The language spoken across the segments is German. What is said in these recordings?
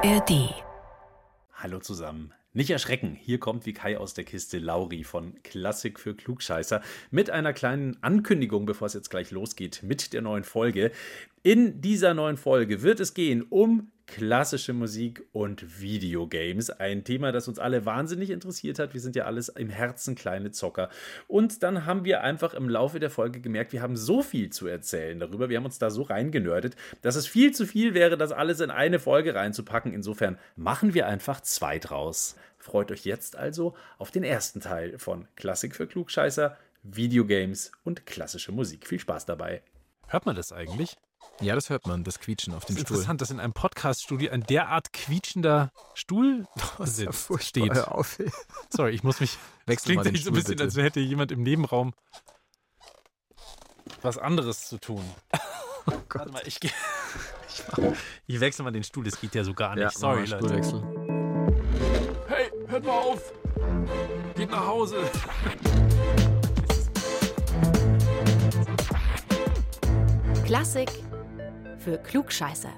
ARD. Hallo zusammen. Nicht erschrecken, hier kommt wie Kai aus der Kiste Lauri von Klassik für Klugscheißer mit einer kleinen Ankündigung, bevor es jetzt gleich losgeht mit der neuen Folge. In dieser neuen Folge wird es gehen um klassische Musik und Videogames. Ein Thema, das uns alle wahnsinnig interessiert hat. Wir sind ja alles im Herzen kleine Zocker. Und dann haben wir einfach im Laufe der Folge gemerkt, wir haben so viel zu erzählen darüber. Wir haben uns da so reingenördet, dass es viel zu viel wäre, das alles in eine Folge reinzupacken. Insofern machen wir einfach zwei draus. Freut euch jetzt also auf den ersten Teil von Klassik für Klugscheißer, Videogames und klassische Musik. Viel Spaß dabei. Hört man das eigentlich? Ja, das hört man, das Quietschen auf dem das ist Stuhl. Interessant, dass in einem Podcast-Studio ein derart quietschender Stuhl sitzt, ja steht. Hör auf. Sorry, ich muss mich. Wechsel mal klingt den echt so ein bisschen, bitte. als hätte jemand im Nebenraum was anderes zu tun. Oh Warte mal, ich. Ich, ich wechsle mal den Stuhl, das geht ja so gar nicht. Ja, Sorry, Leute. Stuhlwechsel. Hey, hört mal auf! Geht nach Hause! Klassik für Klugscheißer.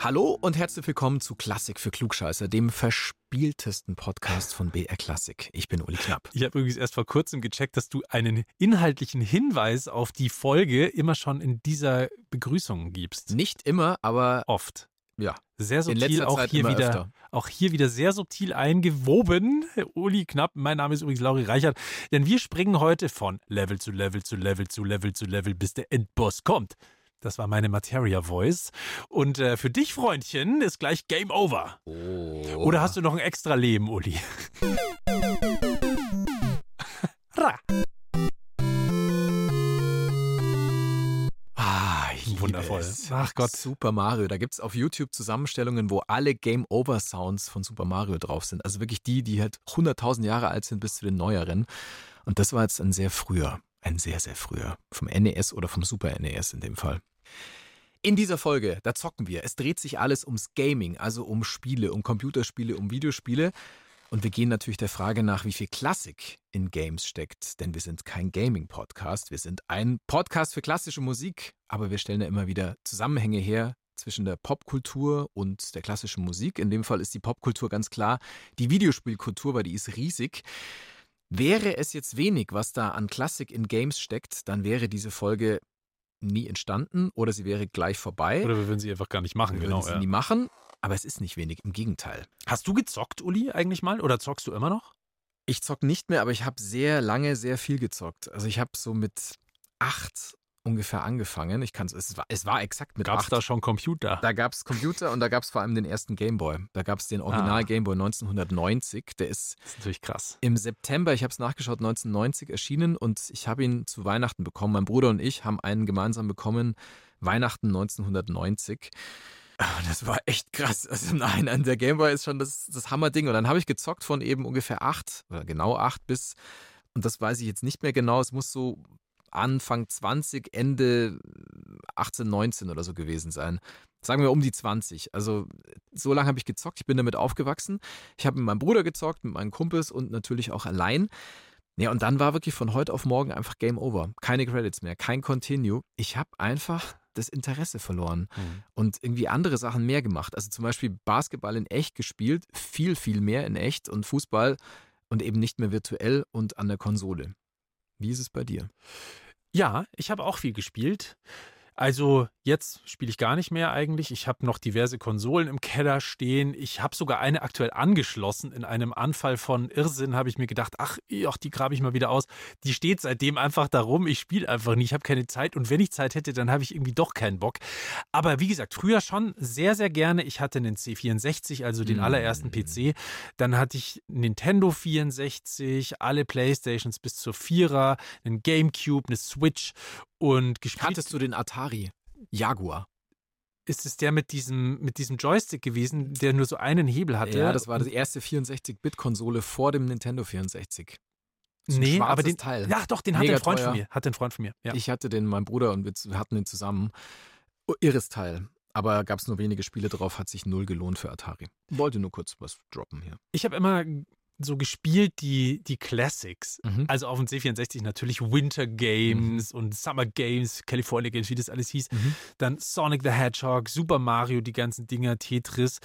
Hallo und herzlich willkommen zu Klassik für Klugscheißer, dem verspieltesten Podcast von BR Klassik. Ich bin Uli Knapp. Ich habe übrigens erst vor kurzem gecheckt, dass du einen inhaltlichen Hinweis auf die Folge immer schon in dieser Begrüßung gibst. Nicht immer, aber Oft. ja, Sehr in subtil, letzter auch Zeit hier immer wieder, öfter. auch hier wieder sehr subtil eingewoben. Uli Knapp, mein Name ist übrigens Lauri Reichert, denn wir springen heute von Level zu Level zu Level zu Level zu Level, bis der Endboss kommt. Das war meine Materia Voice. Und äh, für dich, Freundchen, ist gleich Game Over. Oh. Oder hast du noch ein extra Leben, Uli? Ra. Ah, Wundervoll. Ach Gott. Super Mario. Da gibt es auf YouTube Zusammenstellungen, wo alle Game Over Sounds von Super Mario drauf sind. Also wirklich die, die halt 100.000 Jahre alt sind bis zu den neueren. Und das war jetzt ein sehr früher, ein sehr, sehr früher. Vom NES oder vom Super NES in dem Fall. In dieser Folge, da zocken wir. Es dreht sich alles ums Gaming, also um Spiele, um Computerspiele, um Videospiele. Und wir gehen natürlich der Frage nach, wie viel Klassik in Games steckt, denn wir sind kein Gaming-Podcast, wir sind ein Podcast für klassische Musik, aber wir stellen ja immer wieder Zusammenhänge her zwischen der Popkultur und der klassischen Musik. In dem Fall ist die Popkultur ganz klar die Videospielkultur, weil die ist riesig. Wäre es jetzt wenig, was da an Klassik in Games steckt, dann wäre diese Folge nie entstanden oder sie wäre gleich vorbei. Oder wir würden sie einfach gar nicht machen, wir genau. würden sie Ja. nie machen. Aber es ist nicht wenig, im Gegenteil. Hast du gezockt, Uli, eigentlich mal? Oder zockst du immer noch? Ich zock nicht mehr, aber ich habe sehr lange sehr viel gezockt. Also ich habe so mit acht ungefähr angefangen. Ich kann es war, es war exakt mit Gab es da schon Computer? Da gab es Computer und da gab es vor allem den ersten Gameboy. Da gab es den Original Ah. Gameboy 1990. Der ist Das ist natürlich krass. im September, ich habe es nachgeschaut, 1990 erschienen und ich habe ihn zu Weihnachten bekommen. Mein Bruder und ich haben einen gemeinsam bekommen, Weihnachten 1990. Ah, Das war echt krass. Also nein, an der Gameboy ist schon das, das Hammerding. Und dann habe ich gezockt von eben ungefähr acht, oder genau acht bis, und das weiß ich jetzt nicht mehr genau, es muss so Anfang 20, Ende 18, 19 oder so gewesen sein. Sagen wir um die 20. Also so lange habe ich gezockt, ich bin damit aufgewachsen. Ich habe mit meinem Bruder gezockt, mit meinen Kumpels und natürlich auch allein. Ja, und dann war wirklich von heute auf morgen einfach Game Over. Keine Credits mehr, kein Continue. Ich habe einfach das Interesse verloren Hm. und irgendwie andere Sachen mehr gemacht. Also zum Beispiel Basketball in echt gespielt, viel, viel mehr in echt und Fußball und eben nicht mehr virtuell und an der Konsole. Wie ist es bei dir? Ja, ich habe auch viel gespielt. Also jetzt spiele ich gar nicht mehr eigentlich. Ich habe noch diverse Konsolen im Keller stehen. Ich habe sogar eine aktuell angeschlossen. In einem Anfall von Irrsinn habe ich mir gedacht, ach, ach die grabe ich mal wieder aus. Die steht seitdem einfach da rum. Ich spiele einfach nicht. Ich habe keine Zeit. Und wenn ich Zeit hätte, dann habe ich irgendwie doch keinen Bock. Aber wie gesagt, früher schon sehr, sehr gerne. Ich hatte einen C64, also den Mm. allerersten PC. Dann hatte ich Nintendo 64, alle Playstations bis zur Vierer, einen Gamecube, eine Switch und gespielt. Hattest du den Atari Jaguar? ist es der mit diesem, mit diesem Joystick gewesen, der nur so einen Hebel hatte? Ja, das war die erste 64-Bit-Konsole vor dem Nintendo 64. So nee, aber den, Teil. ja, doch, den hat Mega ein Freund teuer. von mir. Hat ein Freund von mir. Ja. Ich hatte den, mein Bruder und wir hatten den zusammen. Oh, irres Teil. Aber gab es nur wenige Spiele drauf, hat sich null gelohnt für Atari. Wollte nur kurz was droppen hier. Ich habe immer so gespielt die, die Classics. Mhm. Also auf dem C64 natürlich Winter Games und Summer Games, California Games, wie das alles hieß. Mhm. Dann Sonic the Hedgehog, Super Mario, die ganzen Dinger, Tetris.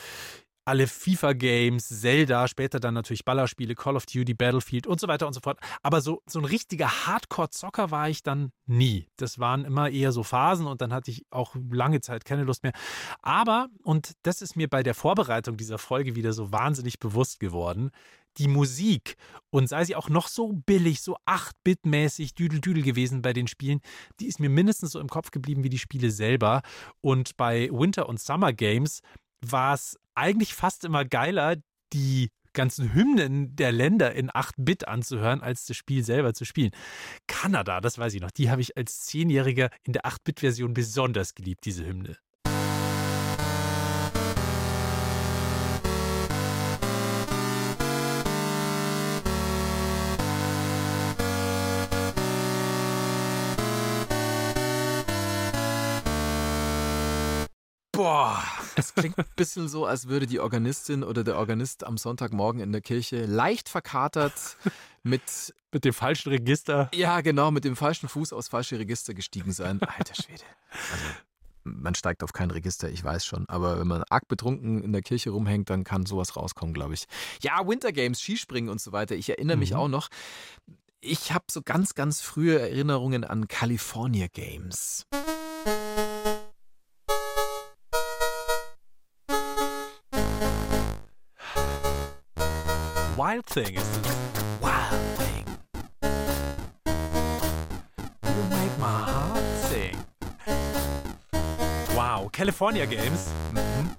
alle FIFA-Games, Zelda, später dann natürlich Ballerspiele, Call of Duty, Battlefield und so weiter und so fort. Aber so, so ein richtiger Hardcore-Zocker war ich dann nie. Das waren immer eher so Phasen und dann hatte ich auch lange Zeit keine Lust mehr. Aber, und das ist mir bei der Vorbereitung dieser Folge wieder so wahnsinnig bewusst geworden, die Musik und sei sie auch noch so billig, so 8-Bit-mäßig, Düdel-Düdel gewesen bei den Spielen, die ist mir mindestens so im Kopf geblieben wie die Spiele selber. Und bei Winter- und Summer Games war es eigentlich fast immer geiler, die ganzen Hymnen der Länder in 8-Bit anzuhören, als das Spiel selber zu spielen. Kanada, das weiß ich noch, die habe ich als Zehnjähriger in der 8-Bit-Version besonders geliebt, diese Hymne. Boah, das klingt ein bisschen so, als würde die Organistin oder der Organist am Sonntagmorgen in der Kirche leicht verkatert mit. Mit dem falschen Register. Ja, genau, mit dem falschen Fuß aufs falsche Register gestiegen sein. Alter Schwede. Also, man steigt auf kein Register, ich weiß schon. Aber wenn man arg betrunken in der Kirche rumhängt, dann kann sowas rauskommen, glaube ich. Ja, Winter Games, Skispringen und so weiter. Ich erinnere mich mhm. auch noch. Ich habe so ganz, ganz frühe Erinnerungen an California Games. Wild Thing ist es. Wild Thing. You make my heart sing. Wow, California Games. Mhm.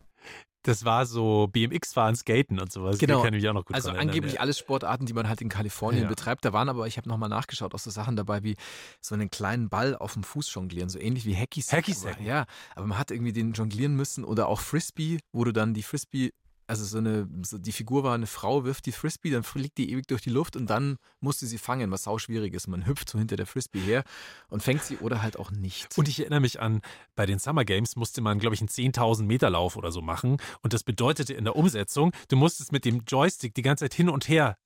Das war so BMX-Fahren, Skaten und sowas. Genau. Die kann ich mich auch noch gut also angeblich ja. alles Sportarten, die man halt in Kalifornien ja. betreibt. Da waren aber, ich habe nochmal nachgeschaut, auch so Sachen dabei wie so einen kleinen Ball auf dem Fuß jonglieren, so ähnlich wie Hacky Sack. Hacky Sack. Ja, aber man hat irgendwie den jonglieren müssen oder auch Frisbee, wo du dann die Frisbee also so eine, so die Figur war eine Frau, wirft die Frisbee, dann fliegt die ewig durch die Luft und dann musste sie fangen, was sau schwierig ist. Man hüpft so hinter der Frisbee her und fängt sie oder halt auch nicht. Und ich erinnere mich an, bei den Summer Games musste man, glaube ich, einen 10.000 Meter Lauf oder so machen. Und das bedeutete in der Umsetzung, du musstest mit dem Joystick die ganze Zeit hin und her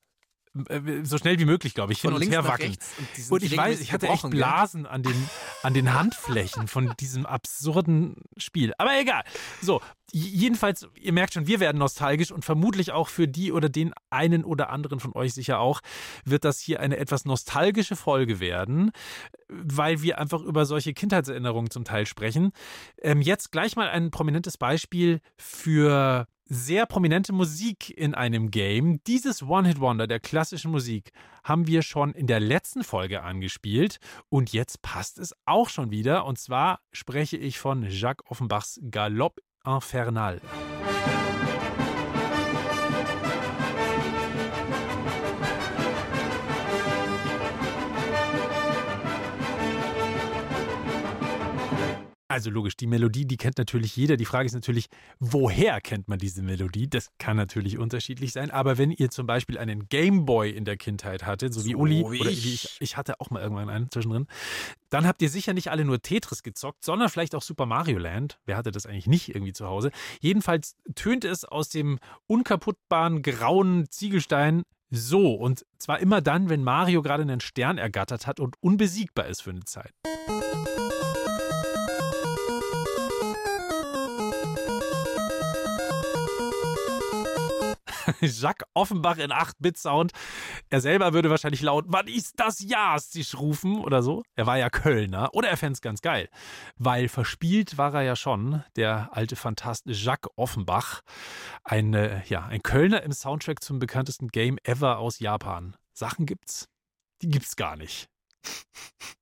äh, so schnell wie möglich, glaube ich, hin von und her wackeln. Und, und, ich weiß, ich hatte echt Blasen an den, an den Handflächen von diesem absurden Spiel. Aber egal. So, jedenfalls, ihr merkt schon, wir werden nostalgisch und vermutlich auch für die oder den einen oder anderen von euch sicher auch, wird das hier eine etwas nostalgische Folge werden, weil wir einfach über solche Kindheitserinnerungen zum Teil sprechen. Ähm, jetzt gleich mal ein prominentes Beispiel für sehr prominente Musik in einem Game. Dieses One-Hit-Wonder der klassischen Musik haben wir schon in der letzten Folge angespielt und jetzt passt es auch schon wieder. Und zwar spreche ich von Jacques Offenbachs Galopp Infernal. Also logisch, die Melodie, die kennt natürlich jeder. Die Frage ist natürlich, woher kennt man diese Melodie? Das kann natürlich unterschiedlich sein. Aber wenn ihr zum Beispiel einen Gameboy in der Kindheit hattet, so, so wie Uli, wie oder wie ich, ich hatte auch mal irgendwann einen zwischendrin, dann habt ihr sicher nicht alle nur Tetris gezockt, sondern vielleicht auch Super Mario Land. Wer hatte das eigentlich nicht irgendwie zu Hause? Jedenfalls tönt es aus dem unkaputtbaren grauen Ziegelstein so. Und zwar immer dann, wenn Mario gerade einen Stern ergattert hat und unbesiegbar ist für eine Zeit. Jacques Offenbach in 8-Bit-Sound. Er selber würde wahrscheinlich laut, wann ist das Jahrstich rufen oder so. Er war ja Kölner oder er fände es ganz geil. Weil verspielt war er ja schon, der alte Fantast Jacques Offenbach. Ein, äh, ja, ein Kölner im Soundtrack zum bekanntesten Game ever aus Japan. Sachen gibt's, die gibt's gar nicht.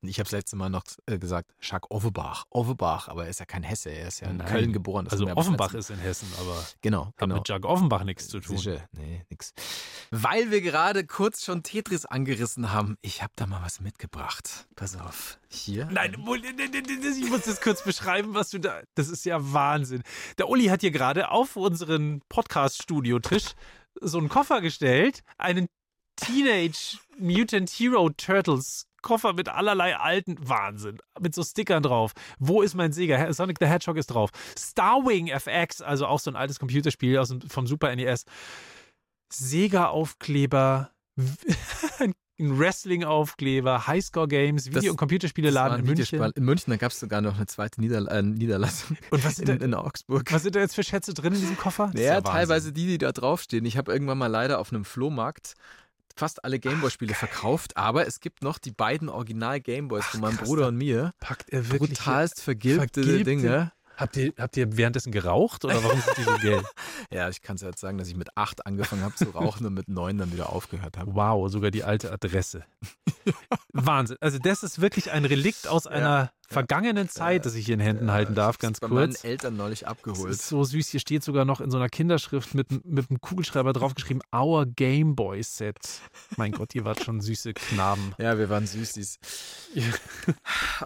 Ich habe das letzte Mal noch äh, gesagt, Jacques Offenbach. Offenbach, aber er ist ja kein Hesse, er ist ja in Nein. Köln geboren. also Offenbach ist in Hessen, aber genau, hat genau. mit Jacques Offenbach nichts zu tun. Sicher, nee, nix. Weil wir gerade kurz schon Tetris angerissen haben, ich habe da mal was mitgebracht. Pass auf, hier. Nein, ich muss das kurz beschreiben, was du da. Das ist ja Wahnsinn. Der Uli hat hier gerade auf unseren Podcast-Studio-Tisch so einen Koffer gestellt, einen Teenage Mutant Hero Turtles Koffer mit allerlei alten Wahnsinn, mit so Stickern drauf. Wo ist mein Sega? Sonic the Hedgehog ist drauf. Starwing FX, also auch so ein altes Computerspiel aus dem, vom Super NES. Sega-Aufkleber, ein Wrestling-Aufkleber, Highscore-Games, Video- und Computerspieleladen in München. In München, da gab es sogar noch eine zweite Niederl äh, Niederlassung Und was sind, in, da, in Augsburg. was sind da jetzt für Schätze drin in diesem Koffer? Ist Ja, teilweise die, die da draufstehen. Ich habe irgendwann mal leider auf einem Flohmarkt fast alle Gameboy-Spiele verkauft, aber es gibt noch die beiden Original-Gameboys von meinem krass, Bruder und mir. Packt er wirklich Brutalst vergilbte, vergilbte- Dinge. Habt ihr, habt ihr währenddessen geraucht oder warum sind die so gelb? Ja, ich kann es jetzt sagen, dass ich mit acht angefangen habe zu rauchen und mit neun dann wieder aufgehört habe. Wow, sogar die alte Adresse. Wahnsinn. Also das ist wirklich ein Relikt aus einer vergangenen Zeit, das ich hier in Händen halten darf, ganz hab's bei meinen kurz. Eltern neulich Das abgeholt. ist so süß. Hier steht sogar noch in so einer Kinderschrift mit, mit einem Kugelschreiber draufgeschrieben, Our Game Boy Set. Mein Gott, ihr wart schon süße Knaben. Ja, wir waren Süßis.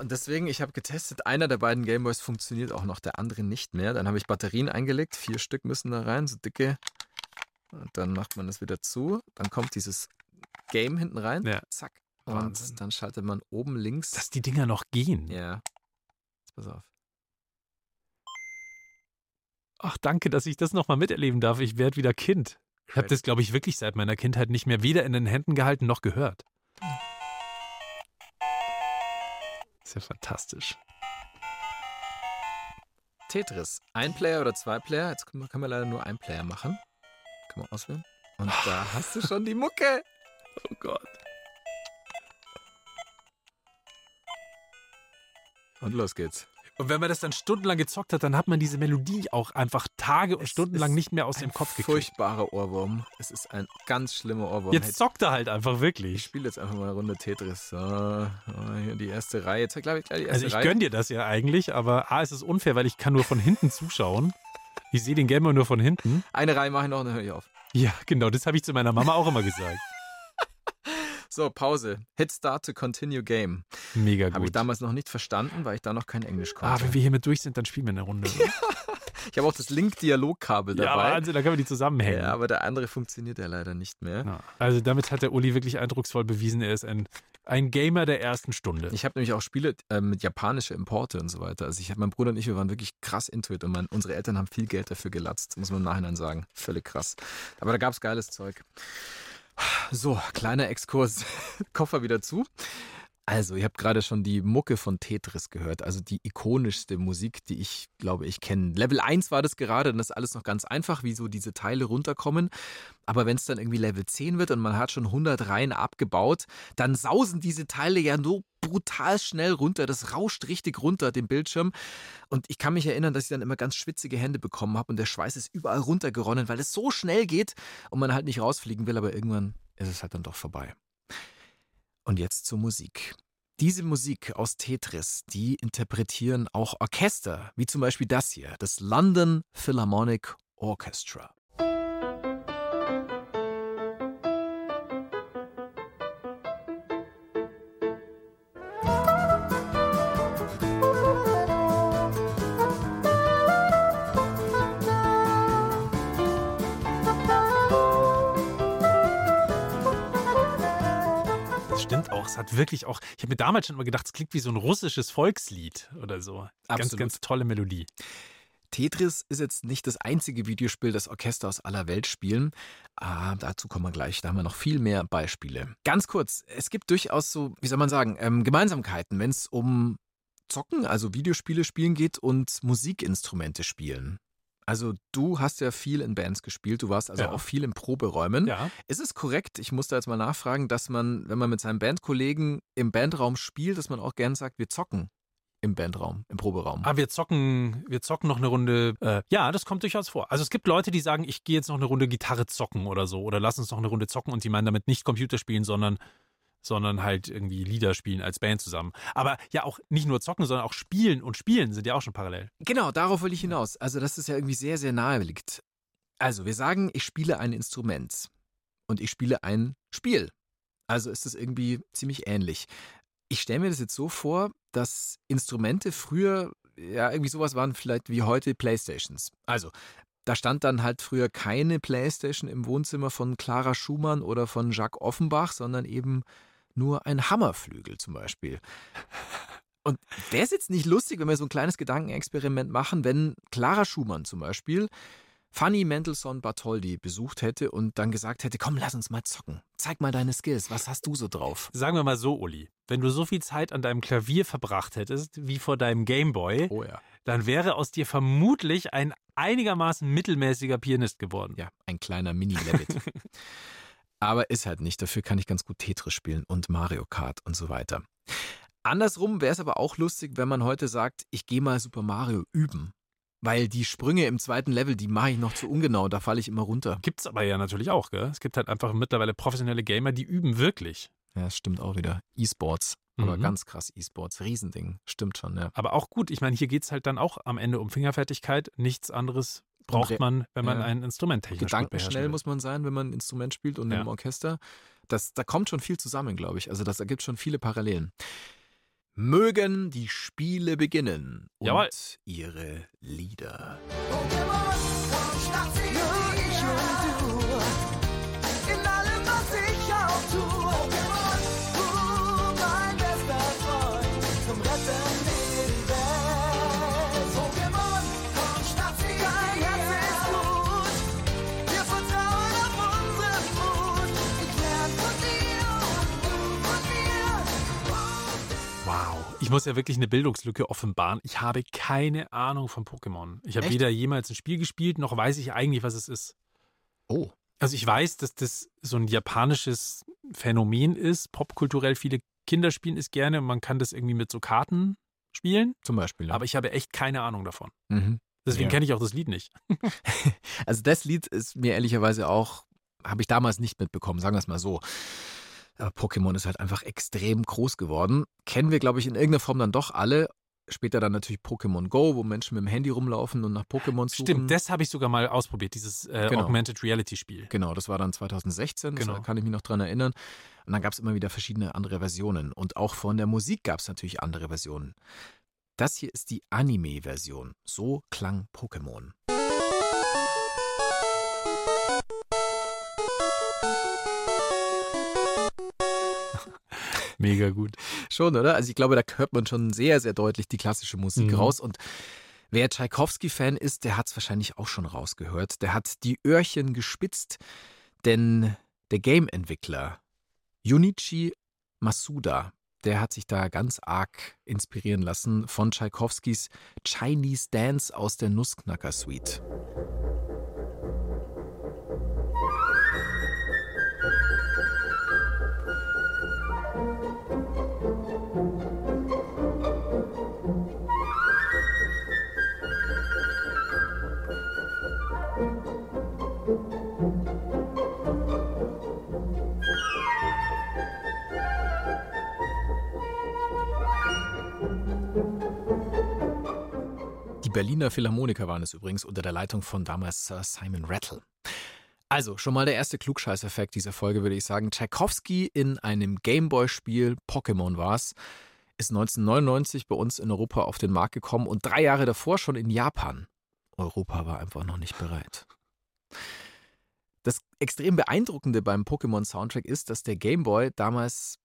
Und deswegen, ich habe getestet, einer der beiden Gameboys funktioniert auch noch, der andere nicht mehr. Dann habe ich Batterien eingelegt, vier Stück müssen da rein, so dicke. Und dann macht man das wieder zu. Dann kommt dieses Game hinten rein. Ja. Zack. Wahnsinn. Und dann schaltet man oben links. Dass die Dinger noch gehen. ja. Jetzt pass auf. Ach, danke, dass ich das nochmal miterleben darf. Ich werde wieder Kind. Ich habe das, glaube ich, wirklich seit meiner Kindheit nicht mehr weder in den Händen gehalten noch gehört. Ist ja fantastisch. Tetris. Ein Player oder zwei Player? Jetzt können wir leider nur ein Player machen. Kann man auswählen. Und da hast du schon die Mucke. Oh Gott. Und los geht's. Und wenn man das dann stundenlang gezockt hat, dann hat man diese Melodie auch einfach Tage und Es Stundenlang nicht mehr aus dem Kopf gekriegt. Furchtbarer Ohrwurm. Es ist ein ganz schlimmer Ohrwurm. Jetzt zockt er halt einfach Ich wirklich. spiele jetzt einfach mal eine Runde Tetris. So, die erste Reihe. Jetzt glaube ich gleich die erste Also ich Reihe. gönn dir das ja eigentlich, aber A, es ist unfair, weil ich kann nur von hinten zuschauen. Ich sehe den Gamer nur von hinten. Eine Reihe mache ich noch und dann höre ich auf. Ja, genau, das habe ich zu meiner Mama auch immer gesagt. So, Pause. Hit start to continue game. Mega Habe ich gut. damals noch nicht verstanden, weil ich da noch kein Englisch Ah, konnte. wenn wir hiermit durch sind, dann spielen wir eine Runde. ich habe auch das Link-Dialogkabel ja, dabei. Wahnsinn, da können wir die zusammenhängen. Ja, aber der andere funktioniert ja leider nicht mehr. Ja, also damit hat der Uli wirklich eindrucksvoll bewiesen, er ist ein, ein Gamer der ersten Stunde. Ich habe nämlich auch Spiele äh, mit japanischer Importe und so weiter. Also ich mein Bruder und ich, wir waren wirklich krass into it und mein, unsere Eltern haben viel Geld dafür gelatzt, muss man im Nachhinein sagen. Völlig krass. Aber da gab es geiles Zeug. So, kleiner Exkurs. Koffer wieder zu. Also, ihr habt gerade schon die Mucke von Tetris gehört, also die ikonischste Musik, die ich glaube, ich kenne. Level 1 war das gerade, dann ist alles noch ganz einfach, wie so diese Teile runterkommen. Aber wenn es dann irgendwie Level 10 wird und man hat schon 100 Reihen abgebaut, dann sausen diese Teile ja nur brutal schnell runter. Das rauscht richtig runter, den Bildschirm. Und ich kann mich erinnern, dass ich dann immer ganz schwitzige Hände bekommen habe und der Schweiß ist überall runtergeronnen, weil es so schnell geht und man halt nicht rausfliegen will, aber irgendwann ist es halt dann doch vorbei. Und jetzt zur Musik. Diese Musik aus Tetris, die interpretieren auch Orchester, wie zum Beispiel das hier, das London Philharmonic Orchestra. Es hat wirklich auch. Ich habe mir damals schon immer gedacht, es klingt wie so ein russisches Volkslied oder so. Ganz, Absolut. ganz tolle Melodie. Tetris ist jetzt nicht das einzige Videospiel, das Orchester aus aller Welt spielen. Ah, dazu kommen wir gleich. Da haben wir noch viel mehr Beispiele. Ganz kurz, es gibt durchaus so, wie soll man sagen, ähm, Gemeinsamkeiten, wenn es um Zocken, also Videospiele spielen geht und Musikinstrumente spielen. Also du hast ja viel in Bands gespielt, du warst also Ja. auch viel in Proberäumen. Ja. Ist es korrekt, ich muss da jetzt mal nachfragen, dass man, wenn man mit seinen Bandkollegen im Bandraum spielt, dass man auch gern sagt, wir zocken im Bandraum, im Proberaum? Ah, wir zocken, wir zocken noch eine Runde. Äh, ja, das kommt durchaus vor. Also es gibt Leute, die sagen, ich gehe jetzt noch eine Runde Gitarre zocken oder so. Oder lass uns noch eine Runde zocken und die meinen damit nicht Computer spielen, sondern, sondern halt irgendwie Lieder spielen als Band zusammen. Aber ja, auch nicht nur zocken, sondern auch spielen und spielen sind ja auch schon parallel. Genau, darauf will ich hinaus. Also, dass es ja irgendwie sehr, sehr nahe liegt. Also, wir sagen, ich spiele ein Instrument und ich spiele ein Spiel. Also ist es irgendwie ziemlich ähnlich. Ich stelle mir das jetzt so vor, dass Instrumente früher ja irgendwie sowas waren, vielleicht wie heute Playstations. Also, da stand dann halt früher keine Playstation im Wohnzimmer von Clara Schumann oder von Jacques Offenbach, sondern eben nur ein Hammerflügel zum Beispiel. Und wäre es jetzt nicht lustig, wenn wir so ein kleines Gedankenexperiment machen, wenn Clara Schumann zum Beispiel Fanny Mendelssohn Bartholdy besucht hätte und dann gesagt hätte, komm, lass uns mal zocken. Zeig mal deine Skills. Was hast du so drauf? Sagen wir mal so, Uli, wenn du so viel Zeit an deinem Klavier verbracht hättest wie vor deinem Gameboy, Oh ja. dann wäre aus dir vermutlich ein einigermaßen mittelmäßiger Pianist geworden. Ja, ein kleiner Mini-Levitt. Aber ist halt nicht. Dafür kann ich ganz gut Tetris spielen und Mario Kart und so weiter. Andersrum wäre es aber auch lustig, wenn man heute sagt, ich gehe mal Super Mario üben. Weil die Sprünge im zweiten Level, die mache ich noch zu ungenau, da falle ich immer runter. Gibt's aber ja natürlich auch, gell? Es gibt halt einfach mittlerweile professionelle Gamer, die üben wirklich. Ja, das stimmt auch wieder. E-Sports. Aber Mhm. ganz krass E-Sports. Riesending. Stimmt schon, ja. Aber auch gut, ich meine, hier geht's halt dann auch am Ende um Fingerfertigkeit. Nichts anderes braucht man, wenn man ja. ein Instrument technisch Gedankenschnell muss man sein, wenn man ein Instrument spielt und Ja. im Orchester. Das, da kommt schon viel zusammen, glaube ich. Also das ergibt schon viele Parallelen. Mögen die Spiele beginnen und Jawohl. ihre Lieder. In Ich muss ja wirklich eine Bildungslücke offenbaren. Ich habe keine Ahnung von Pokémon. Ich habe weder jemals ein Spiel gespielt, noch weiß ich eigentlich, was es ist. Oh, Also ich weiß, dass das so ein japanisches Phänomen ist. Popkulturell viele Kinder spielen es gerne und man kann das irgendwie mit so Karten spielen. zum Beispiel. Ja. Aber ich habe echt keine Ahnung davon. mhm. Deswegen Ja. kenne ich auch das Lied nicht. Also das Lied ist mir ehrlicherweise auch, habe ich damals nicht mitbekommen, sagen wir es mal so. Aber Pokémon ist halt einfach extrem groß geworden. Kennen wir, glaube ich, in irgendeiner Form dann doch alle. Später dann natürlich Pokémon Go, wo Menschen mit dem Handy rumlaufen und nach Pokémon suchen. Stimmt, das habe ich sogar mal ausprobiert, dieses äh, Genau. Augmented Reality Spiel. Genau, das war dann 2016, Genau. da kann ich mich noch dran erinnern. Und dann gab es immer wieder verschiedene andere Versionen. Und auch von der Musik gab es natürlich andere Versionen. Das hier ist die Anime-Version. So klang Pokémon. Mega gut. Schon, oder? Also ich glaube, da hört man schon sehr, sehr deutlich die klassische Musik Mhm. raus. Und wer Tchaikovsky-Fan ist, der hat es wahrscheinlich auch schon rausgehört. Der hat die Öhrchen gespitzt, denn der Game-Entwickler Junichi Masuda, der hat sich da ganz arg inspirieren lassen von Tchaikovskys Chinese Dance aus der Nussknacker Suite. Berliner Philharmoniker waren es übrigens unter der Leitung von damals Sir Simon Rattle. Also, schon mal der erste Klugscheiß-Effekt dieser Folge, würde ich sagen. Tchaikovsky in einem Gameboy-Spiel, Pokémon war's, ist 1999 bei uns in Europa auf den Markt gekommen und drei Jahre davor schon in Japan. Europa war einfach noch nicht bereit. Das extrem beeindruckende beim Pokémon-Soundtrack ist, dass der Gameboy damals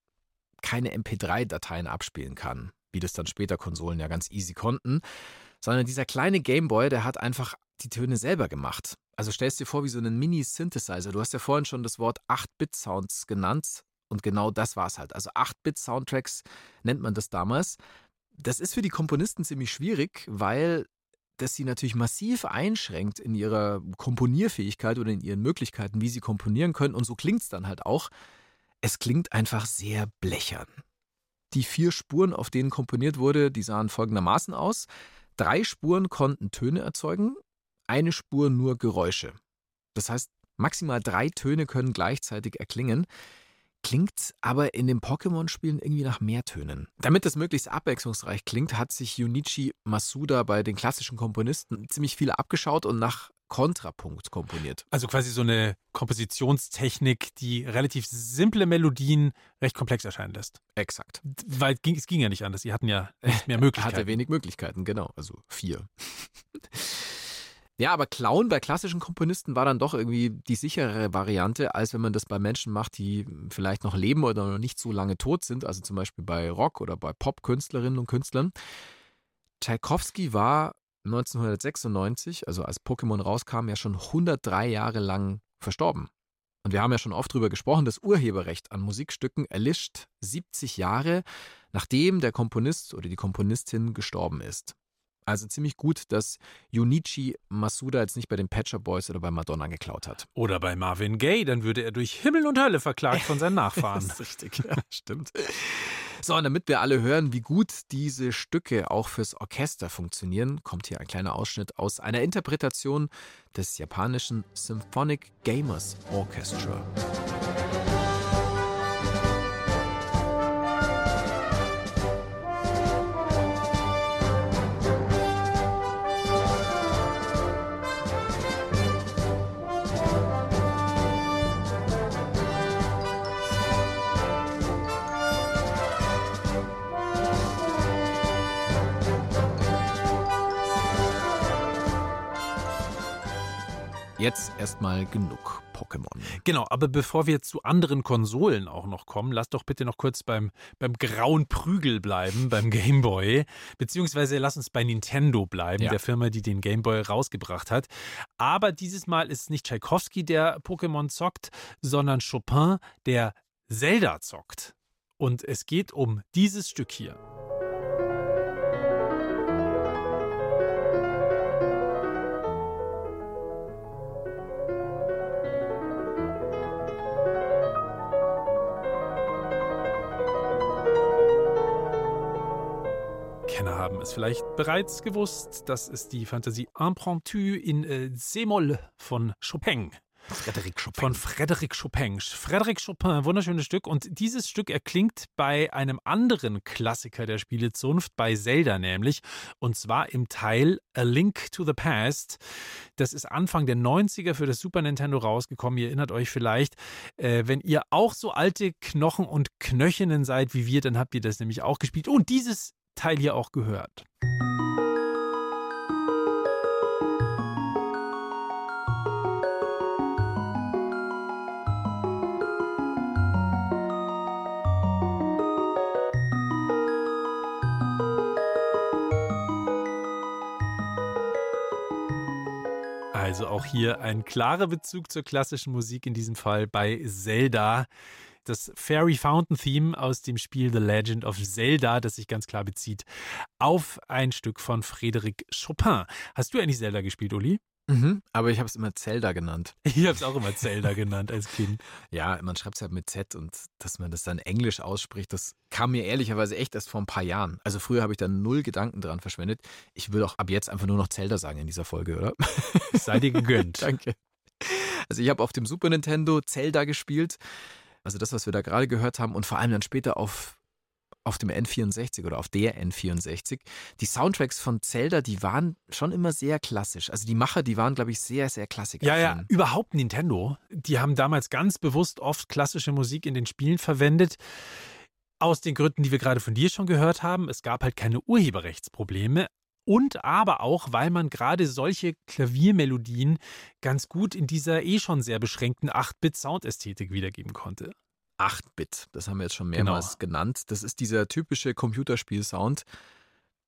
keine MP3-Dateien abspielen kann, wie das dann später Konsolen ja ganz easy konnten, sondern dieser kleine Gameboy, der hat einfach die Töne selber gemacht. Also stellst dir vor wie so einen Mini-Synthesizer. Du hast ja vorhin schon das Wort 8-Bit-Sounds genannt und genau das war es halt. Also 8-Bit-Soundtracks nennt man das damals. Das ist für die Komponisten ziemlich schwierig, weil das sie natürlich massiv einschränkt in ihrer Komponierfähigkeit oder in ihren Möglichkeiten, wie sie komponieren können. Und so klingt es dann halt auch. Es klingt einfach sehr blechern. Die vier Spuren, auf denen komponiert wurde, die sahen folgendermaßen aus. Drei Spuren konnten Töne erzeugen, eine Spur nur Geräusche. Das heißt, maximal drei Töne können gleichzeitig erklingen. Klingt aber in den Pokémon-Spielen irgendwie nach mehr Tönen. Damit das möglichst abwechslungsreich klingt, hat sich Junichi Masuda bei den klassischen Komponisten ziemlich viel abgeschaut und nach Kontrapunkt komponiert. Also quasi so eine Kompositionstechnik, die relativ simple Melodien recht komplex erscheinen lässt. Exakt. Weil ging, es ging ja nicht anders. Sie hatten ja nicht mehr Möglichkeiten. Hatte wenig Möglichkeiten, genau. Also vier. Ja, aber Clown bei klassischen Komponisten war dann doch irgendwie die sicherere Variante, als wenn man das bei Menschen macht, die vielleicht noch leben oder noch nicht so lange tot sind, also zum Beispiel bei Rock- oder bei Pop-Künstlerinnen und Künstlern. Tchaikovsky war 1996, also als Pokémon rauskam, ja schon 103 Jahre lang verstorben. Und wir haben ja schon oft darüber gesprochen, das Urheberrecht an Musikstücken erlischt 70 Jahre, nachdem der Komponist oder die Komponistin gestorben ist. Also ziemlich gut, dass Junichi Masuda jetzt nicht bei den Patcher Boys oder bei Madonna geklaut hat. Oder bei Marvin Gaye, dann würde er durch Himmel und Hölle verklagt von seinen Nachfahren. Das ist richtig, ja, stimmt. So, und damit wir alle hören, wie gut diese Stücke auch fürs Orchester funktionieren, kommt hier ein kleiner Ausschnitt aus einer Interpretation des japanischen Symphonic Gamers Orchestra. Jetzt erstmal genug Pokémon. Genau, aber bevor wir zu anderen Konsolen auch noch kommen, lass doch bitte noch kurz beim, beim grauen Prügel bleiben, beim Gameboy. Beziehungsweise lass uns bei Nintendo bleiben, Ja. der Firma, die den Gameboy rausgebracht hat. Aber dieses Mal ist es nicht Tchaikovsky, der Pokémon zockt, sondern Chopin, der Zelda zockt. Und es geht um dieses Stück hier. Haben es vielleicht bereits gewusst. Das ist die Fantasie Impromptu in äh, C-Moll von Chopin. Frederik Chopin. Von Frédéric Chopin. Frédéric Chopin, wunderschönes Stück. Und dieses Stück erklingt bei einem anderen Klassiker der Spielezunft, bei Zelda nämlich. Und zwar im Teil A Link to the Past. Das ist Anfang der 90er für das Super Nintendo rausgekommen. Ihr erinnert euch vielleicht, äh, wenn ihr auch so alte Knochen und Knöchinnen seid wie wir, dann habt ihr das nämlich auch gespielt. Und dieses Teil hier auch gehört. Also auch hier ein klarer Bezug zur klassischen Musik, in diesem Fall bei Zelda. Das Fairy Fountain Theme aus dem Spiel The Legend of Zelda, das sich ganz klar bezieht auf ein Stück von Frédéric Chopin. Hast du eigentlich Zelda gespielt, Uli? Mhm, aber ich habe es immer Zelda genannt. Ich habe es auch immer Zelda genannt als Kind. Ja, man schreibt es halt mit Z und dass man das dann Englisch ausspricht, das kam mir ehrlicherweise echt erst vor ein paar Jahren. Also früher habe ich da null Gedanken dran verschwendet. Ich würde auch ab jetzt einfach nur noch Zelda sagen in dieser Folge, oder? Sei dir gegönnt. Danke. Also ich habe auf dem Super Nintendo Zelda gespielt. Also das, was wir da gerade gehört haben und vor allem dann später auf, auf dem N64 oder auf der N64. Die Soundtracks von Zelda, die waren schon immer sehr klassisch. Also die Macher, die waren, glaube ich, sehr, sehr klassisch. Ja, ja, überhaupt Nintendo. Die haben damals ganz bewusst oft klassische Musik in den Spielen verwendet. Aus den Gründen, die wir gerade von dir schon gehört haben. Es gab halt keine Urheberrechtsprobleme. Und aber auch, weil man gerade solche Klaviermelodien ganz gut in dieser eh schon sehr beschränkten 8-Bit-Soundästhetik wiedergeben konnte. 8-Bit, das haben wir jetzt schon mehrmals genannt. Das ist dieser typische Computerspiel-Sound,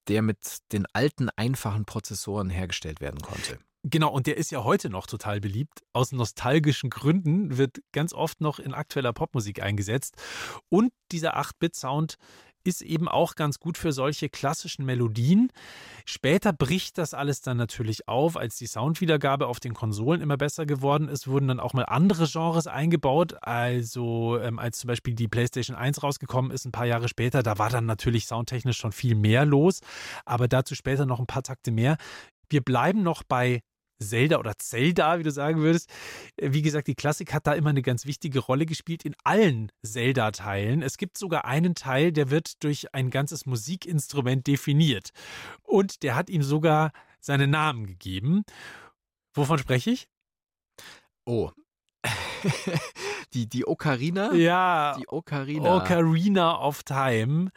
der mit den alten, einfachen Prozessoren hergestellt werden konnte. Genau, und der ist ja heute noch total beliebt. Aus nostalgischen Gründen wird ganz oft noch in aktueller Popmusik eingesetzt. Und dieser 8-Bit-Sound ist eben auch ganz gut für solche klassischen Melodien. Später bricht das alles dann natürlich auf, als die Soundwiedergabe auf den Konsolen immer besser geworden ist, wurden dann auch mal andere Genres eingebaut. Also ähm, als zum Beispiel die PlayStation 1 rausgekommen ist, ein paar Jahre später, da war dann natürlich soundtechnisch schon viel mehr los, aber dazu später noch ein paar Takte mehr. Wir bleiben noch bei Zelda oder Zelda, wie du sagen würdest. Äh, Wie gesagt, die Klassik hat da immer eine ganz wichtige Rolle gespielt in allen Zelda-Teilen. Es gibt sogar einen Teil, der wird durch ein ganzes Musikinstrument definiert. Und der hat ihm sogar seinen Namen gegeben. Wovon spreche ich? Oh. die, die Ocarina? Ja, Die Ocarina. Ocarina of Time.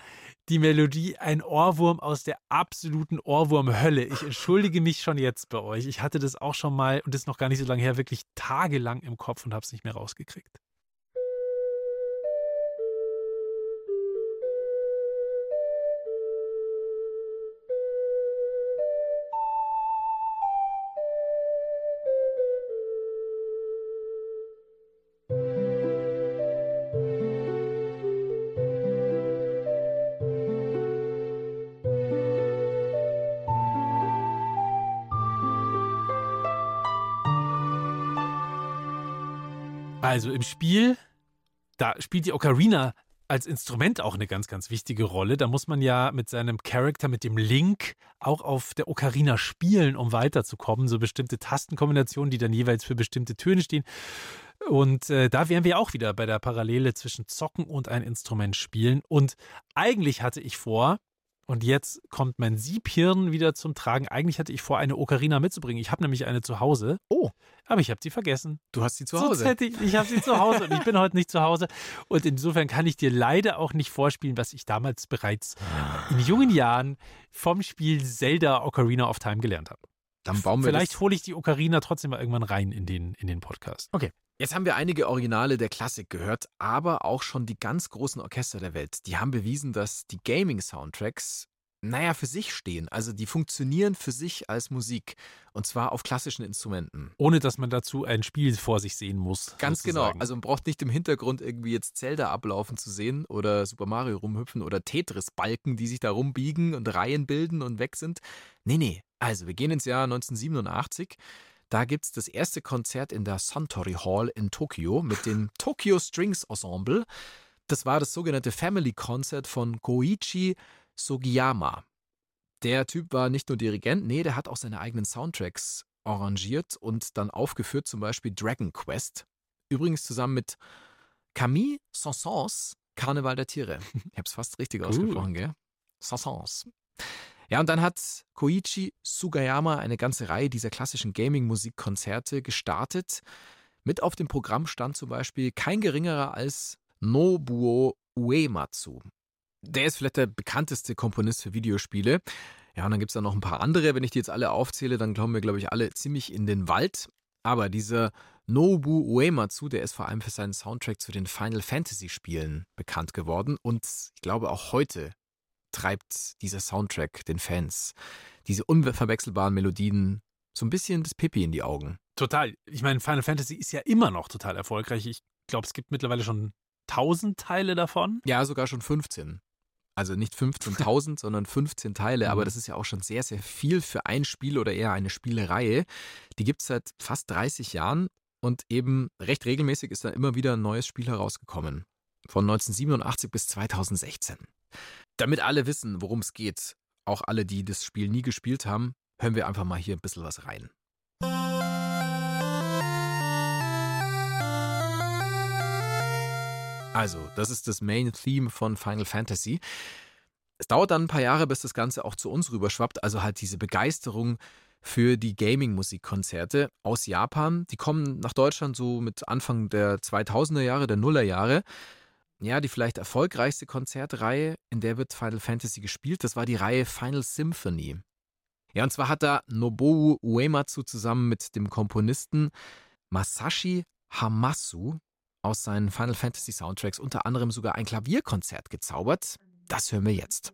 Die Melodie, ein Ohrwurm aus der absoluten Ohrwurmhölle. Ich entschuldige mich schon jetzt bei euch. Ich hatte das auch schon mal und das ist noch gar nicht so lange her, wirklich tagelang im Kopf und habe es nicht mehr rausgekriegt. Also im Spiel, da spielt die Ocarina als Instrument auch eine ganz, ganz wichtige Rolle. Da muss man ja mit seinem Charakter, mit dem Link, auch auf der Ocarina spielen, um weiterzukommen. So bestimmte Tastenkombinationen, die dann jeweils für bestimmte Töne stehen. Und äh, da wären wir auch wieder bei der Parallele zwischen Zocken und ein Instrument spielen. Und eigentlich hatte ich vor, und jetzt kommt mein Siebhirn wieder zum Tragen. Eigentlich hatte ich vor, eine Ocarina mitzubringen. Ich habe nämlich eine zu Hause. Oh. Aber ich habe sie vergessen. Du hast sie zu Sonst Hause. hätte ich, ich habe sie zu Hause und ich bin heute nicht zu Hause. Und insofern kann ich dir leider auch nicht vorspielen, was ich damals bereits in jungen Jahren vom Spiel Zelda Ocarina of Time gelernt habe. Dann bauen wir Vielleicht hole ich die Ocarina trotzdem mal irgendwann rein in den, in den Podcast. Okay. Jetzt haben wir einige Originale der Klassik gehört, aber auch schon die ganz großen Orchester der Welt. Die haben bewiesen, dass die Gaming-Soundtracks, naja, für sich stehen. Also die funktionieren für sich als Musik. Und zwar auf klassischen Instrumenten. Ohne dass man dazu ein Spiel vor sich sehen muss. Ganz genau. Also man braucht nicht im Hintergrund irgendwie jetzt Zelda ablaufen zu sehen oder Super Mario rumhüpfen oder Tetris-Balken, die sich da rumbiegen und Reihen bilden und weg sind. Nee, nee. Also wir gehen ins Jahr 1987. Da gibt es das erste Konzert in der Suntory Hall in Tokio mit dem Tokyo Strings Ensemble. Das war das sogenannte Family Concert von Koichi Sugiyama. Der Typ war nicht nur Dirigent, nee, der hat auch seine eigenen Soundtracks arrangiert und dann aufgeführt, zum Beispiel Dragon Quest. Übrigens zusammen mit Camille Saint-Saëns, Karneval der Tiere. Ich hab's fast richtig ausgesprochen, gell? Saint-Saëns. Ja, und dann hat Koichi Sugiyama eine ganze Reihe dieser klassischen Gaming-Musikkonzerte gestartet. Mit auf dem Programm stand zum Beispiel kein geringerer als Nobuo Uematsu. Der ist vielleicht der bekannteste Komponist für Videospiele. Ja, und dann gibt es da noch ein paar andere. Wenn ich die jetzt alle aufzähle, dann kommen wir, glaube ich, alle ziemlich in den Wald. Aber dieser Nobu Uematsu, der ist vor allem für seinen Soundtrack zu den Final Fantasy Spielen bekannt geworden. Und ich glaube, auch heute treibt dieser Soundtrack den Fans diese unverwechselbaren Melodien so ein bisschen das Pipi in die Augen. Total. Ich meine, Final Fantasy ist ja immer noch total erfolgreich. Ich glaube, es gibt mittlerweile schon tausend Teile davon. Ja, sogar schon 15. Also nicht 15.000, sondern 15 Teile. Aber Mhm. das ist ja auch schon sehr, sehr viel für ein Spiel oder eher eine Spielereihe. Die gibt es seit fast 30 Jahren und eben recht regelmäßig ist da immer wieder ein neues Spiel herausgekommen. Von 1987 bis 2016. Damit alle wissen, worum es geht, auch alle, die das Spiel nie gespielt haben, hören wir einfach mal hier ein bisschen was rein. Also, das ist das Main Theme von Final Fantasy. Es dauert dann ein paar Jahre, bis das Ganze auch zu uns rüberschwappt. Also halt diese Begeisterung für die Gaming-Musikkonzerte aus Japan. Die kommen nach Deutschland so mit Anfang der 2000er Jahre, der Nullerjahre. Ja, die vielleicht erfolgreichste Konzertreihe, in der wird Final Fantasy gespielt, das war die Reihe Final Symphony. Ja, und zwar hat da Nobuo Uematsu zusammen mit dem Komponisten Masashi Hamasu aus seinen Final Fantasy Soundtracks unter anderem sogar ein Klavierkonzert gezaubert. Das hören wir jetzt.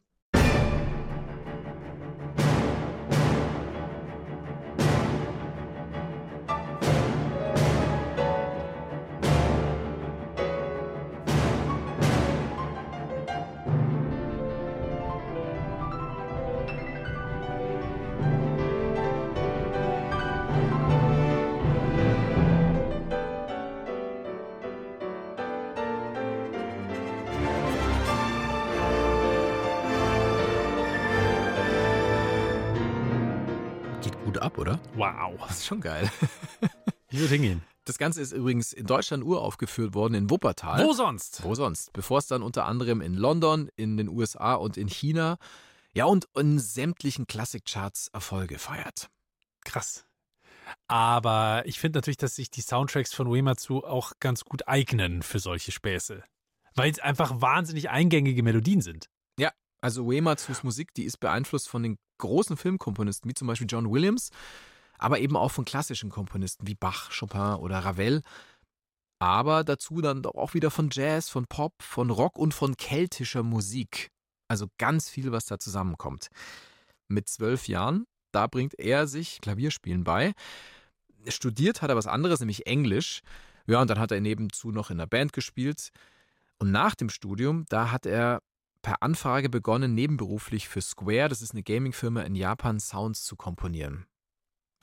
Oder? Wow. Das ist schon geil. Wie wird hingehen? Das Ganze ist übrigens in Deutschland uraufgeführt worden, in Wuppertal. Wo sonst? Wo sonst? Bevor es dann unter anderem in London, in den USA und in China, ja und in sämtlichen Klassikcharts Erfolge feiert. Krass. Aber ich finde natürlich, dass sich die Soundtracks von Uematsu auch ganz gut eignen für solche Späße. Weil es einfach wahnsinnig eingängige Melodien sind. Also Uematsus Musik, die ist beeinflusst von den großen Filmkomponisten, wie zum Beispiel John Williams, aber eben auch von klassischen Komponisten wie Bach, Chopin oder Ravel. Aber dazu dann auch wieder von Jazz, von Pop, von Rock und von keltischer Musik. Also ganz viel, was da zusammenkommt. Mit zwölf Jahren, da bringt er sich Klavierspielen bei. Studiert hat er was anderes, nämlich Englisch. Ja, und dann hat er nebenzu noch in der Band gespielt. Und nach dem Studium, da hat er per Anfrage begonnen, nebenberuflich für Square, das ist eine Gaming-Firma in Japan, Sounds zu komponieren.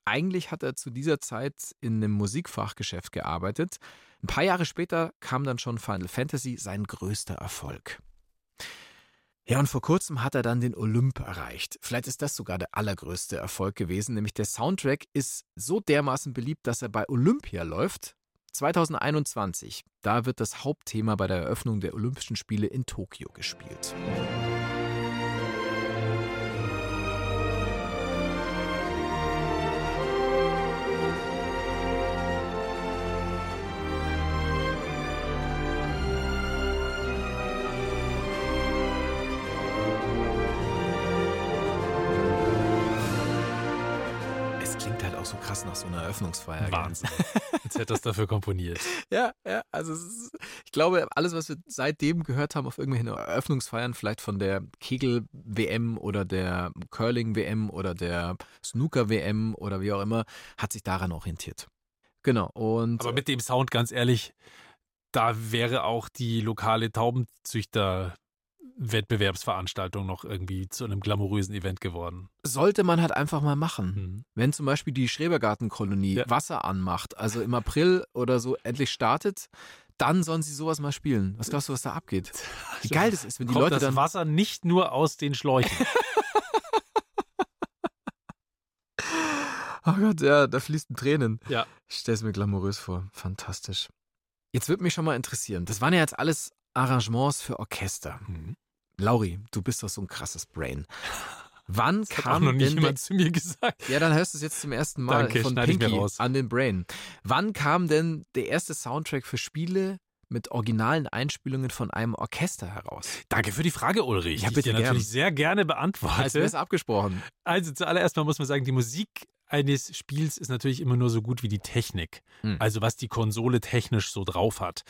Eigentlich hat er zu dieser Zeit in einem Musikfachgeschäft gearbeitet. Ein paar Jahre später kam dann schon Final Fantasy, sein größter Erfolg. Ja, und vor kurzem hat er dann den Olymp erreicht. Vielleicht ist das sogar der allergrößte Erfolg gewesen, nämlich der Soundtrack ist so dermaßen beliebt, dass er bei Olympia läuft. 2021, da wird das Hauptthema bei der Eröffnung der Olympischen Spiele in Tokio gespielt. Eröffnungsfeier. Wahnsinn. Jetzt hätte das dafür komponiert. Ja, ja, also ist, ich glaube, alles, was wir seitdem gehört haben auf irgendwelchen Eröffnungsfeiern, vielleicht von der Kegel-WM oder der Curling-WM oder der Snooker-WM oder wie auch immer, hat sich daran orientiert. Genau, und Aber mit dem Sound, ganz ehrlich, da wäre auch die lokale Taubenzüchter Wettbewerbsveranstaltung noch irgendwie zu einem glamourösen Event geworden. sollte man halt einfach mal machen. Mhm. Wenn zum Beispiel die Schrebergartenkolonie Ja. Wasser anmacht, also im April oder so endlich startet, dann sollen sie sowas mal spielen. Was glaubst du, was da abgeht? Wie geil das ist, wenn die Kommt Leute das dann Wasser nicht nur aus den Schläuchen. Oh Gott, ja, da fließen Tränen. Ja. Ich stelle es mir glamourös vor. Fantastisch. Jetzt würde mich schon mal interessieren. Das waren ja jetzt alles Arrangements für Orchester. Mhm. Lauri, du bist doch so ein krasses Brain. Wann Das kam noch nicht denn jemand zu mir gesagt. der, Ja, dann hörst du es jetzt zum ersten Mal Danke, von Pinky an den Brain. Wann kam denn der erste Soundtrack für Spiele mit originalen Einspielungen von einem Orchester heraus? Danke für die Frage, Ulrich. Ja, die bitte ich dir natürlich sehr gerne Als wäre beantworte. es abgesprochen. Also zuallererst mal muss man sagen, die Musik eines Spiels ist natürlich immer nur so gut wie die Technik. Hm. Also was die Konsole technisch so drauf hat.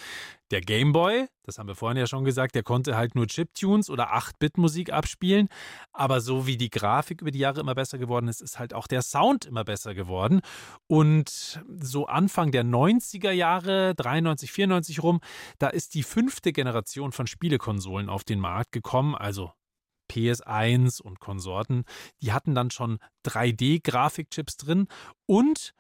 Der Game Boy, das haben wir vorhin ja schon gesagt, der konnte halt nur Chiptunes oder 8-Bit-Musik abspielen. Aber so wie die Grafik über die Jahre immer besser geworden ist, ist halt auch der Sound immer besser geworden. Und so Anfang der 90er Jahre, 93, 94 rum, da ist die fünfte Generation von Spielekonsolen auf den Markt gekommen. Also PS1 und Konsorten, die hatten dann schon 3D-Grafikchips drin und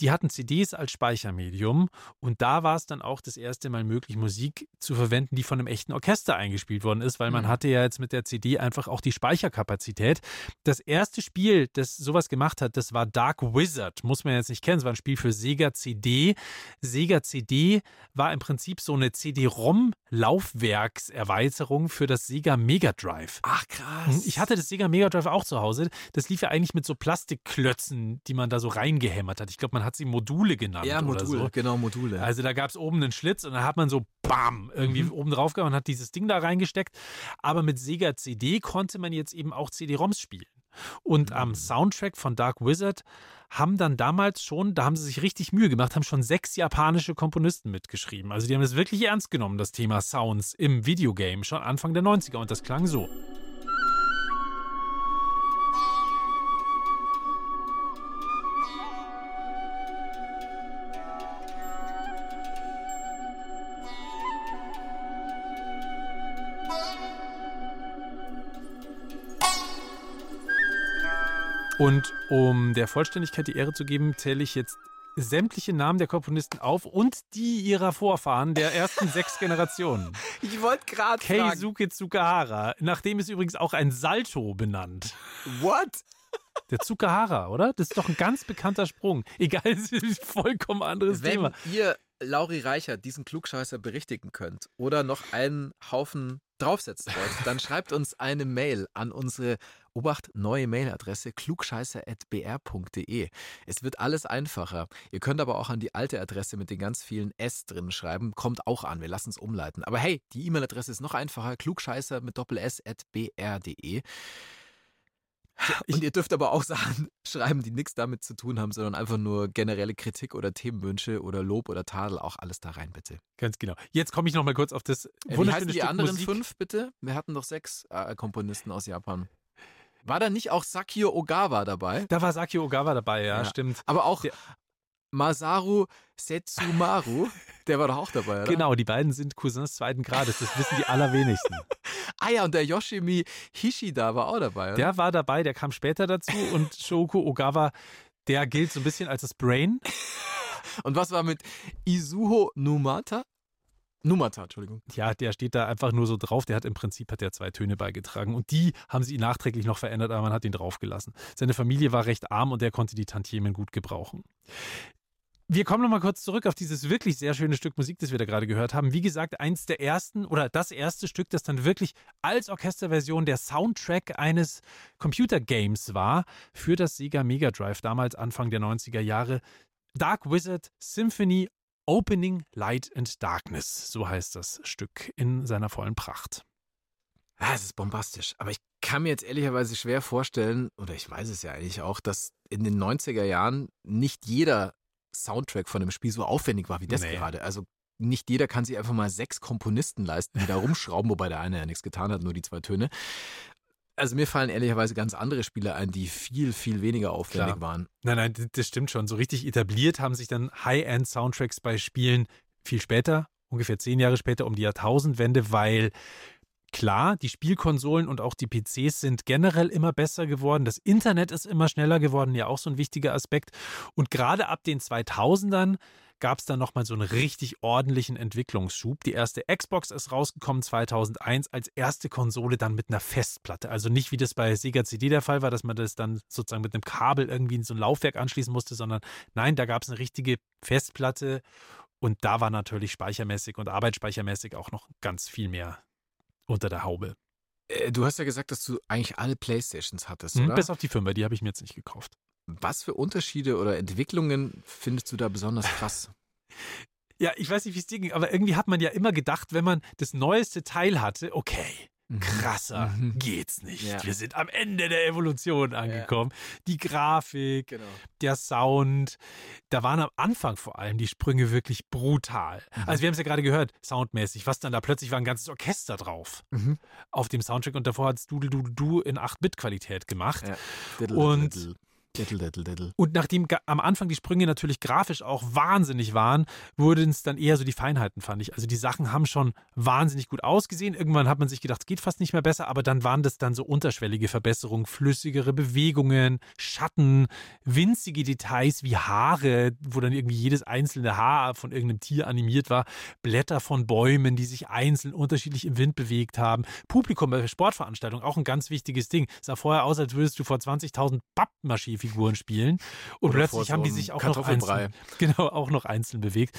die hatten CDs als Speichermedium und da war es dann auch das erste Mal möglich, Musik zu verwenden, die von einem echten Orchester eingespielt worden ist, weil man Mhm. hatte ja jetzt mit der CD einfach auch die Speicherkapazität. Das erste Spiel, das sowas gemacht hat, das war Dark Wizard, muss man jetzt nicht kennen, es war ein Spiel für Sega CD. Sega CD war im Prinzip so eine CD-ROM-Laufwerkserweiterung für das Sega Mega Drive. Ach, krass. Ich hatte das Sega Mega Drive auch zu Hause. Das lief ja eigentlich mit so Plastikklötzen, die man da so reingehämmert hat. Ich glaube, man hat sie Module genannt ja, oder Module, so. genau, Module. Also da gab es oben einen Schlitz und dann hat man so BAM irgendwie Mhm. oben drauf gehauen und hat dieses Ding da reingesteckt. Aber mit Sega CD konnte man jetzt eben auch CD-ROMs spielen. Und am Mhm. Soundtrack von Dark Wizard haben dann damals schon, da haben sie sich richtig Mühe gemacht, haben schon sechs japanische Komponisten mitgeschrieben. Also die haben es wirklich ernst genommen, das Thema Sounds im Videogame, schon Anfang der 90er. Und das klang so. Und um der Vollständigkeit die Ehre zu geben, zähle ich jetzt sämtliche Namen der Komponisten auf und die ihrer Vorfahren der ersten sechs Generationen. ich wollte gerade fragen. Keisuke Tsukahara, nach dem ist übrigens auch ein Salto benannt. What? Der Tsukahara, oder? Das ist doch ein ganz bekannter Sprung. Egal, es ist ein vollkommen anderes Wenn Thema. ihr Lauri Reichert diesen Klugscheißer berichtigen könnt oder noch einen Haufen draufsetzen wollt, dann schreibt uns eine Mail an unsere Obacht neue Mailadresse klugscheißer.br.de. Es wird alles einfacher. Ihr könnt aber auch an die alte Adresse mit den ganz vielen S drin schreiben. Kommt auch an. Wir lassen es umleiten. Aber hey, die E-Mail-Adresse ist noch einfacher. klugscheißer mit doppel S at br.de. Und ihr dürft aber auch Sachen schreiben, die nichts damit zu tun haben, sondern einfach nur generelle Kritik oder Themenwünsche oder Lob oder Tadel. Auch alles da rein, bitte. Ganz genau. Jetzt komme ich noch mal kurz auf das Äh, Wie wunderschöne heißen die Stück anderen Musik. fünf, bitte? Wir hatten doch sechs äh, Komponisten aus Japan. War da nicht auch Sakio Ogawa dabei? Da war Saki Ogawa dabei, ja, Ja. stimmt. Aber auch Der- Masaru Setsumaru, der war doch auch dabei, oder? Genau, die beiden sind Cousins zweiten Grades, das wissen die allerwenigsten. Ah ja, und der Yoshimi Hishida war auch dabei, oder? Der war dabei, der kam später dazu und Shoko Ogawa, Der gilt so ein bisschen als das Brain. Und was war mit Izuho Numata? Numata, Entschuldigung. Ja, der steht da einfach nur so drauf. Der hat im Prinzip hat er zwei Töne beigetragen. Und die haben sie nachträglich noch verändert, aber man hat ihn draufgelassen. Seine Familie war recht arm und der konnte die Tantiemen gut gebrauchen. Wir kommen nochmal kurz zurück auf dieses wirklich sehr schöne Stück Musik, das wir da gerade gehört haben. Wie gesagt, eins der ersten oder das erste Stück, das dann wirklich als Orchesterversion der Soundtrack eines Computergames war für das Sega Mega Drive, damals Anfang der 90er Jahre. Dark Wizard Symphony Opening Light and Darkness, so heißt das Stück in seiner vollen Pracht. Ja, es ist bombastisch. Aber ich kann mir jetzt ehrlicherweise schwer vorstellen, oder ich weiß es ja eigentlich auch, dass in den 90er Jahren nicht jeder Soundtrack von einem Spiel so aufwendig war wie das Nee. gerade. Also nicht jeder kann sich einfach mal sechs Komponisten leisten, die da rumschrauben, wobei der eine ja nichts getan hat, nur die zwei Töne. Also mir fallen ehrlicherweise ganz andere Spiele ein, die viel, viel weniger aufwendig Klar. waren. Nein, nein, das stimmt schon. So richtig etabliert haben sich dann High-End-Soundtracks bei Spielen viel später, ungefähr zehn Jahre später, um die Jahrtausendwende, weil klar, die Spielkonsolen und auch die PCs sind generell immer besser geworden. Das Internet ist immer schneller geworden, ja auch so ein wichtiger Aspekt. Und gerade ab den 2000ern gab es dann nochmal so einen richtig ordentlichen Entwicklungsschub. Die erste Xbox ist rausgekommen 2001 als erste Konsole dann mit einer Festplatte. Also nicht wie das bei Sega CD der Fall war, dass man das dann sozusagen mit einem Kabel irgendwie in so ein Laufwerk anschließen musste, sondern nein, da gab es eine richtige Festplatte und da war natürlich speichermäßig und arbeitsspeichermäßig auch noch ganz viel mehr unter der Haube. Äh, Du hast ja gesagt, dass du eigentlich alle Playstations hattest, Hm, oder? Bis auf die Fünfer, die habe ich mir jetzt nicht gekauft. Was für Unterschiede oder Entwicklungen findest du da besonders krass? Ja, ich weiß nicht, wie es dir ging, aber irgendwie hat man ja immer gedacht, wenn man das neueste Teil hatte, okay, krasser Mhm. geht's nicht. Ja. Wir sind am Ende der Evolution angekommen. Die Grafik, Genau. der Sound, da waren am Anfang vor allem die Sprünge wirklich brutal. Mhm. Also wir haben es ja gerade gehört, soundmäßig, was dann da plötzlich war ein ganzes Orchester drauf Mhm. auf dem Soundtrack und davor hat es Doodle Doodle Du in 8-Bit-Qualität gemacht. Ja. Diddle, Und- diddle, diddle, diddle, diddle. Und nachdem am Anfang die Sprünge natürlich grafisch auch wahnsinnig waren, wurden es dann eher so die Feinheiten, fand ich. Also die Sachen haben schon wahnsinnig gut ausgesehen. Irgendwann hat man sich gedacht, es geht fast nicht mehr besser, aber dann waren das dann so unterschwellige Verbesserungen, flüssigere Bewegungen, Schatten, winzige Details wie Haare, wo dann irgendwie jedes einzelne Haar von irgendeinem Tier animiert war, Blätter von Bäumen, die sich einzeln unterschiedlich im Wind bewegt haben. Publikum bei Sportveranstaltungen, auch ein ganz wichtiges Ding. Sah vorher aus, als würdest du vor 20.000 Pappmaché-Figuren spielen. Und Oder plötzlich haben die sich auch noch einzeln, genau, auch noch einzeln bewegt.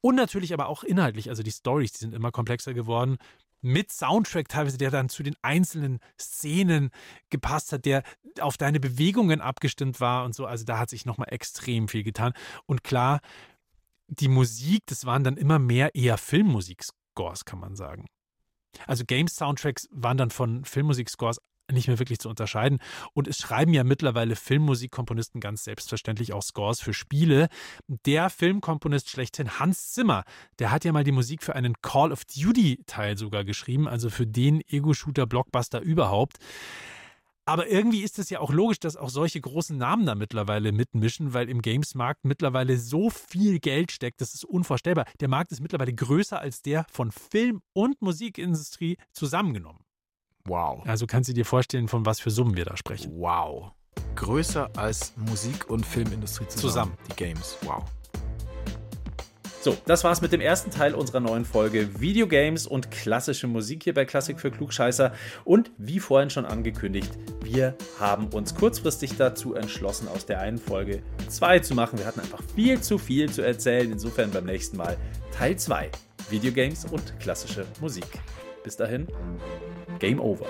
Und natürlich aber auch inhaltlich, also die Stories, die sind immer komplexer geworden. Mit Soundtrack teilweise, der dann zu den einzelnen Szenen gepasst hat, der auf deine Bewegungen abgestimmt war und so. Also da hat sich nochmal extrem viel getan. Und klar, die Musik, das waren dann immer mehr eher Filmmusik-Scores, kann man sagen. Also Games-Soundtracks waren dann von Filmmusik-Scores nicht mehr wirklich zu unterscheiden. Und es schreiben ja mittlerweile Filmmusikkomponisten ganz selbstverständlich auch Scores für Spiele. Der Filmkomponist schlechthin Hans Zimmer, der hat ja mal die Musik für einen Call of Duty-Teil sogar geschrieben, also für den Ego-Shooter-Blockbuster überhaupt. Aber irgendwie ist es ja auch logisch, dass auch solche großen Namen da mittlerweile mitmischen, weil im Games-Markt mittlerweile so viel Geld steckt, das ist unvorstellbar. Der Markt ist mittlerweile größer als der von Film- und Musikindustrie zusammengenommen. Wow. Also kannst du dir vorstellen, von was für Summen wir da sprechen. Wow. Größer als Musik- und Filmindustrie zusammen. Zusammen. Die Games. Wow. So, das war's mit dem ersten Teil unserer neuen Folge Videogames und klassische Musik hier bei Klassik für Klugscheißer. Und wie vorhin schon angekündigt, wir haben uns kurzfristig dazu entschlossen, aus der einen Folge zwei zu machen. Wir hatten einfach viel zu viel zu erzählen. Insofern beim nächsten Mal Teil 2. Videogames und klassische Musik. Bis dahin, Game Over.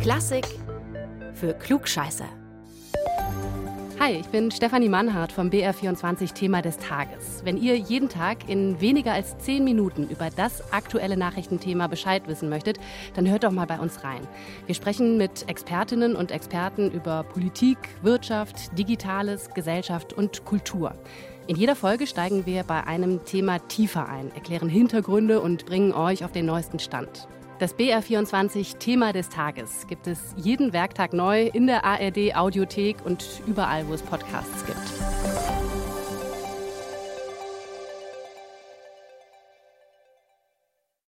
Klassik für Klugscheißer. Hi, ich bin Stefanie Mannhardt vom BR24 Thema des Tages. Wenn ihr jeden Tag in weniger als 10 Minuten über das aktuelle Nachrichtenthema Bescheid wissen möchtet, dann hört doch mal bei uns rein. Wir sprechen mit Expertinnen und Experten über Politik, Wirtschaft, Digitales, Gesellschaft und Kultur. In jeder Folge steigen wir bei einem Thema tiefer ein, erklären Hintergründe und bringen euch auf den neuesten Stand. Das BR24 Thema des Tages gibt es jeden Werktag neu in der ARD Audiothek und überall, wo es Podcasts gibt.